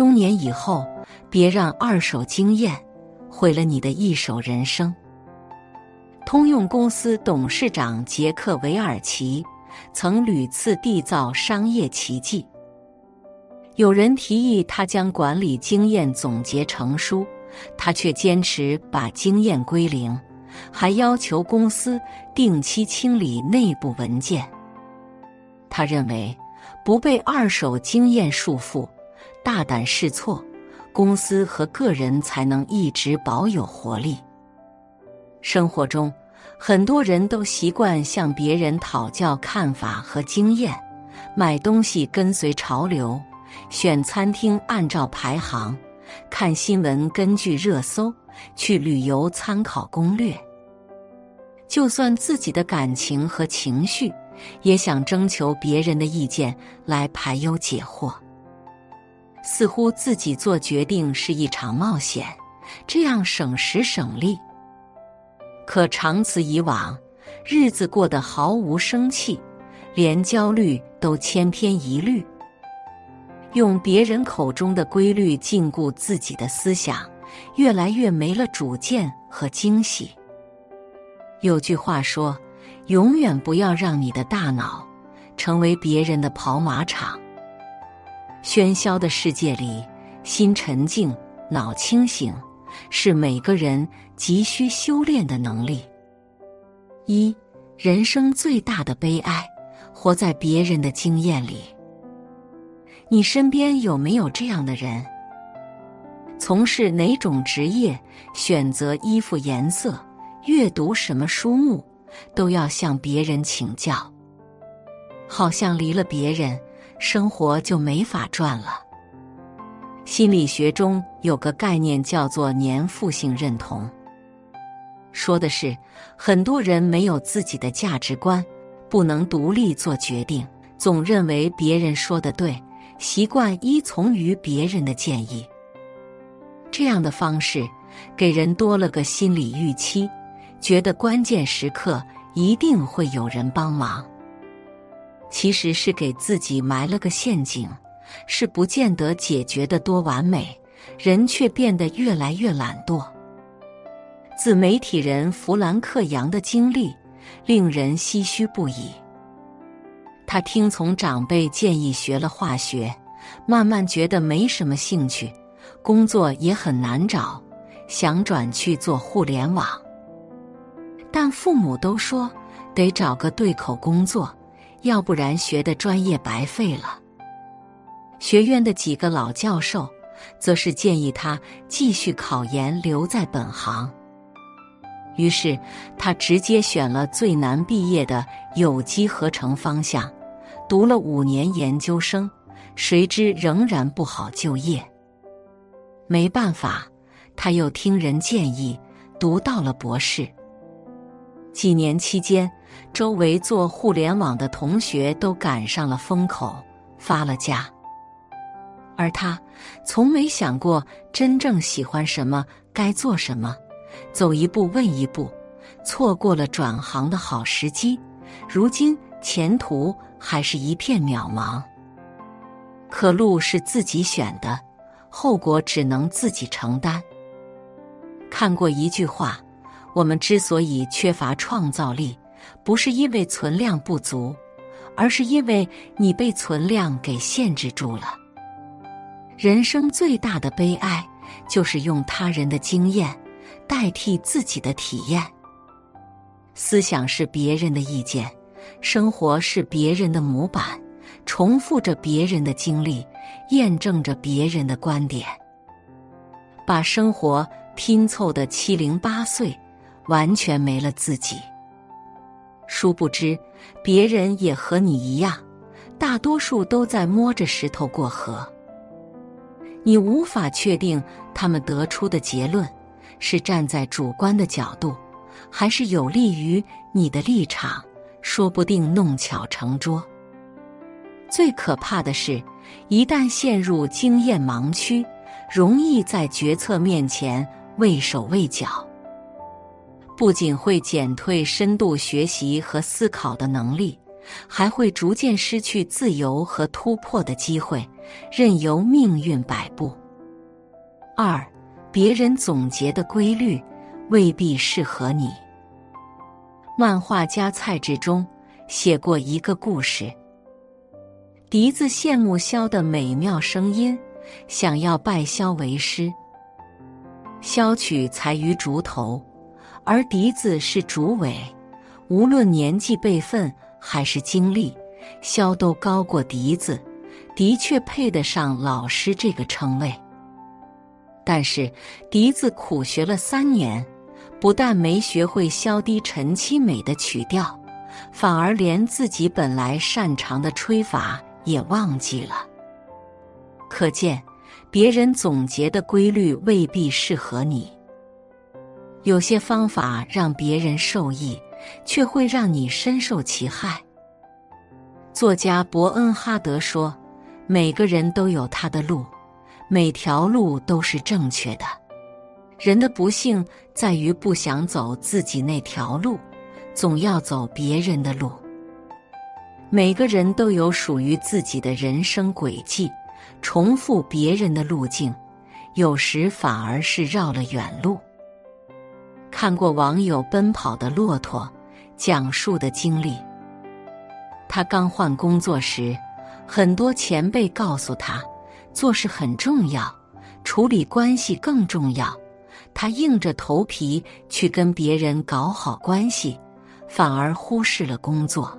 中年以后，别让二手经验毁了你的一手人生。通用公司董事长杰克韦尔奇曾屡次缔造商业奇迹。有人提议他将管理经验总结成书，他却坚持把经验归零，还要求公司定期清理内部文件。他认为，不被二手经验束缚，大胆试错，公司和个人才能一直保有活力。生活中，很多人都习惯向别人讨教看法和经验，买东西跟随潮流，选餐厅按照排行，看新闻根据热搜，去旅游参考攻略。就算自己的感情和情绪。也想征求别人的意见来排忧解惑，似乎自己做决定是一场冒险，这样省时省力。可长此以往，日子过得毫无生气，连焦虑都千篇一律。用别人口中的规律禁锢自己的思想，越来越没了主见和惊喜。有句话说。永远不要让你的大脑成为别人的跑马场。喧嚣的世界里，心沉静、脑清醒，是每个人急需修炼的能力。一，人生最大的悲哀，活在别人的经验里。你身边有没有这样的人？从事哪种职业，选择衣服颜色，阅读什么书目？都要向别人请教，好像离了别人，生活就没法转了。心理学中有个概念叫做粘附性认同，说的是很多人没有自己的价值观，不能独立做决定，总认为别人说的对，习惯依从于别人的建议。这样的方式给人多了个心理预期。觉得关键时刻一定会有人帮忙，其实是给自己埋了个陷阱，是不见得解决的多完美，人却变得越来越懒惰。自媒体人弗兰克·杨的经历令人唏嘘不已。他听从长辈建议学了化学，慢慢觉得没什么兴趣，工作也很难找，想转去做互联网。但父母都说得找个对口工作，要不然学的专业白费了。学院的几个老教授则是建议他继续考研留在本行。于是他直接选了最难毕业的有机合成方向，读了五年研究生，谁知仍然不好就业。没办法，他又听人建议读到了博士。几年期间，周围做互联网的同学都赶上了风口，发了家。而他从没想过真正喜欢什么，该做什么，走一步问一步，错过了转行的好时机。如今前途还是一片渺茫。可路是自己选的，后果只能自己承担。看过一句话。我们之所以缺乏创造力，不是因为存量不足，而是因为你被存量给限制住了。人生最大的悲哀，就是用他人的经验代替自己的体验。思想是别人的意见，生活是别人的模板，重复着别人的经历，验证着别人的观点，把生活拼凑的七零八碎。完全没了自己，殊不知，别人也和你一样，大多数都在摸着石头过河。你无法确定他们得出的结论是站在主观的角度，还是有利于你的立场，说不定弄巧成拙。最可怕的是，一旦陷入经验盲区，容易在决策面前畏手畏脚。不仅会减退深度学习和思考的能力，还会逐渐失去自由和突破的机会，任由命运摆布。二，别人总结的规律未必适合你。漫画家蔡志忠写过一个故事：笛子羡慕箫的美妙声音，想要拜箫为师。箫曲才于竹头，而笛子是竹尾。无论年纪辈分还是经历，箫都高过笛子，的确配得上老师这个称谓。但是笛子苦学了三年。不但没学会萧低沉凄美的曲调，反而连自己本来擅长的吹法也忘记了。可见，别人总结的规律未必适合你。有些方法让别人受益，却会让你深受其害。作家伯恩哈德说：“每个人都有他的路，每条路都是正确的。”人的不幸在于不想走自己那条路，总要走别人的路。每个人都有属于自己的人生轨迹，重复别人的路径，有时反而是绕了远路。看过网友奔跑的骆驼讲述的经历，他刚换工作时，很多前辈告诉他，做事很重要，处理关系更重要。他硬着头皮去跟别人搞好关系，反而忽视了工作。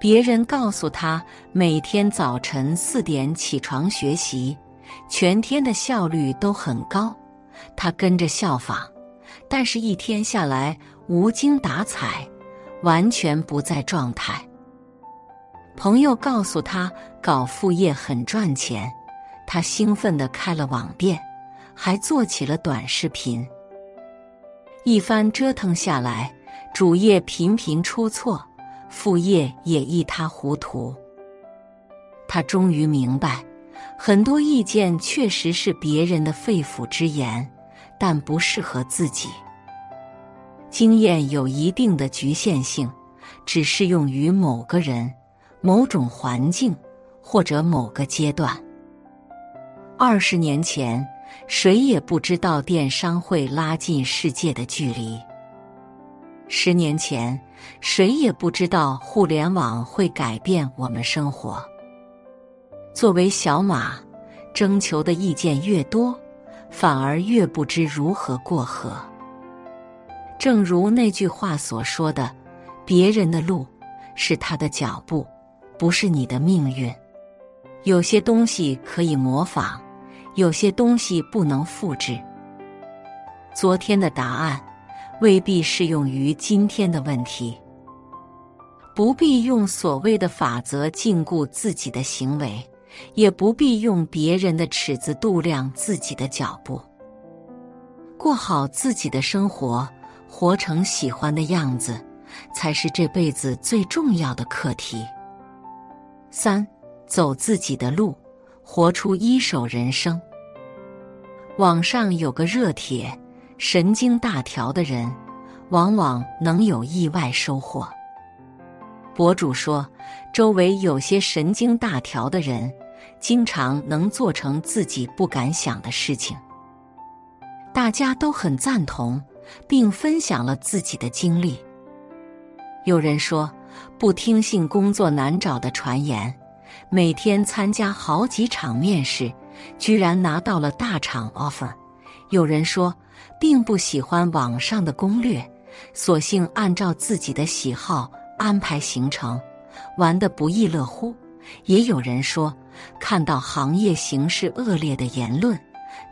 别人告诉他每天早晨四点起床学习，全天的效率都很高，他跟着效仿，但是一天下来无精打采，完全不在状态。朋友告诉他搞副业很赚钱，他兴奋地开了网店。还做起了短视频，一番折腾下来，主业频频出错，副业也一塌糊涂。他终于明白，很多意见确实是别人的肺腑之言，但不适合自己。经验有一定的局限性，只适用于某个人、某种环境或者某个阶段。二十年前。谁也不知道电商会拉近世界的距离。十年前，谁也不知道互联网会改变我们生活。作为小马，征求的意见越多，反而越不知如何过河。正如那句话所说的：“别人的路是他的脚步，不是你的命运。”有些东西可以模仿。有些东西不能复制。昨天的答案未必适用于今天的问题。不必用所谓的法则禁锢自己的行为，也不必用别人的尺子度量自己的脚步。过好自己的生活，活成喜欢的样子，才是这辈子最重要的课题。三，走自己的路。活出一手人生。网上有个热帖：神经大条的人，往往能有意外收获。博主说，周围有些神经大条的人，经常能做成自己不敢想的事情。大家都很赞同，并分享了自己的经历。有人说，不听信工作难找的传言。每天参加好几场面试，居然拿到了大厂 offer。有人说，并不喜欢网上的攻略，索性按照自己的喜好安排行程，玩得不亦乐乎。也有人说，看到行业形势恶劣的言论，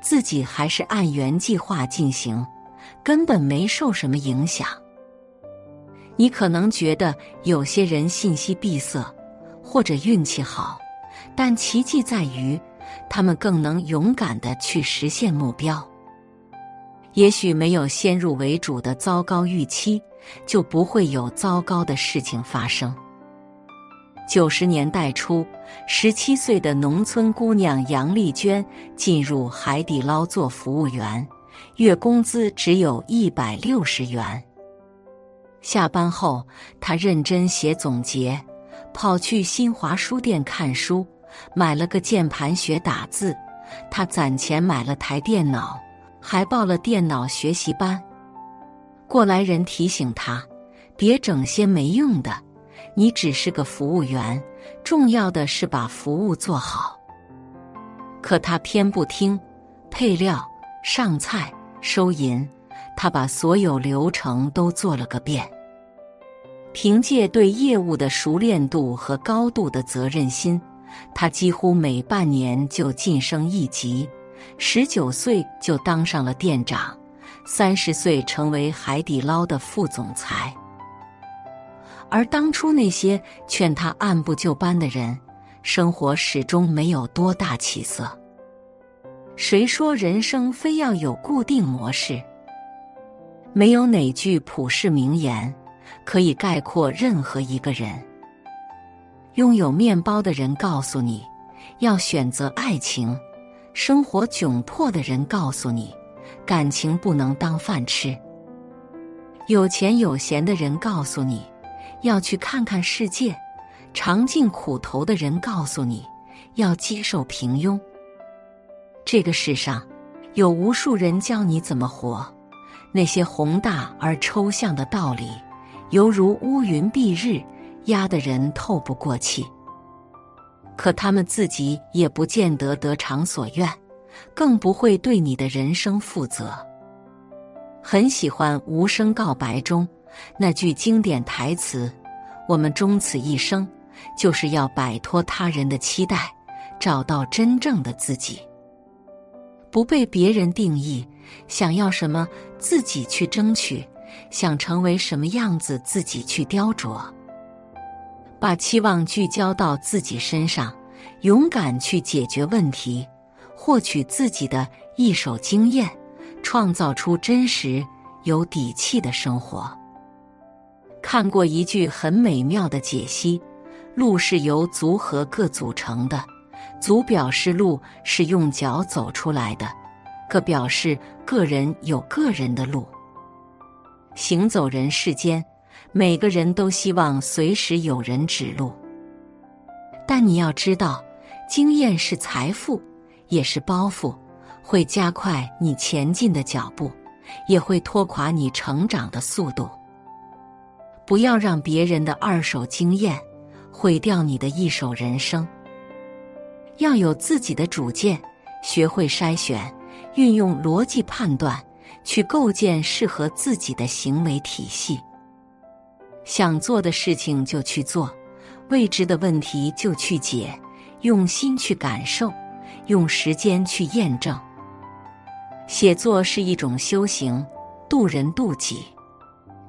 自己还是按原计划进行，根本没受什么影响。你可能觉得有些人信息闭塞。或者运气好，但奇迹在于，他们更能勇敢的去实现目标。也许没有先入为主的糟糕预期，就不会有糟糕的事情发生。九十年代初，十七岁的农村姑娘杨丽娟进入海底捞做服务员，月工资只有一百六十元。下班后，她认真写总结。跑去新华书店看书，买了个键盘学打字，他攒钱买了台电脑，还报了电脑学习班。过来人提醒他，别整些没用的，你只是个服务员，重要的是把服务做好。可他偏不听，配料、上菜、收银，他把所有流程都做了个遍。凭借对业务的熟练度和高度的责任心，他几乎每半年就晋升一级。十九岁就当上了店长，三十岁成为海底捞的副总裁。而当初那些劝他按部就班的人，生活始终没有多大起色。谁说人生非要有固定模式？没有哪句普世名言。可以概括任何一个人。拥有面包的人告诉你，要选择爱情；生活窘迫的人告诉你，感情不能当饭吃。有钱有闲的人告诉你，要去看看世界；尝尽苦头的人告诉你，要接受平庸。这个世上，有无数人教你怎么活，那些宏大而抽象的道理。犹如乌云蔽日，压得人透不过气。可他们自己也不见得得偿所愿，更不会对你的人生负责。很喜欢《无声告白》中那句经典台词：“我们终此一生，就是要摆脱他人的期待，找到真正的自己，不被别人定义，想要什么自己去争取。”想成为什么样子，自己去雕琢。把期望聚焦到自己身上，勇敢去解决问题，获取自己的一手经验，创造出真实有底气的生活。看过一句很美妙的解析：路是由足和各组成的，足表示路是用脚走出来的，各表示个人有个人的路。行走人世间，每个人都希望随时有人指路。但你要知道，经验是财富，也是包袱，会加快你前进的脚步，也会拖垮你成长的速度。不要让别人的二手经验毁掉你的一手人生。要有自己的主见，学会筛选，运用逻辑判断。去构建适合自己的行为体系。想做的事情就去做，未知的问题就去解，用心去感受，用时间去验证。写作是一种修行，渡人渡己。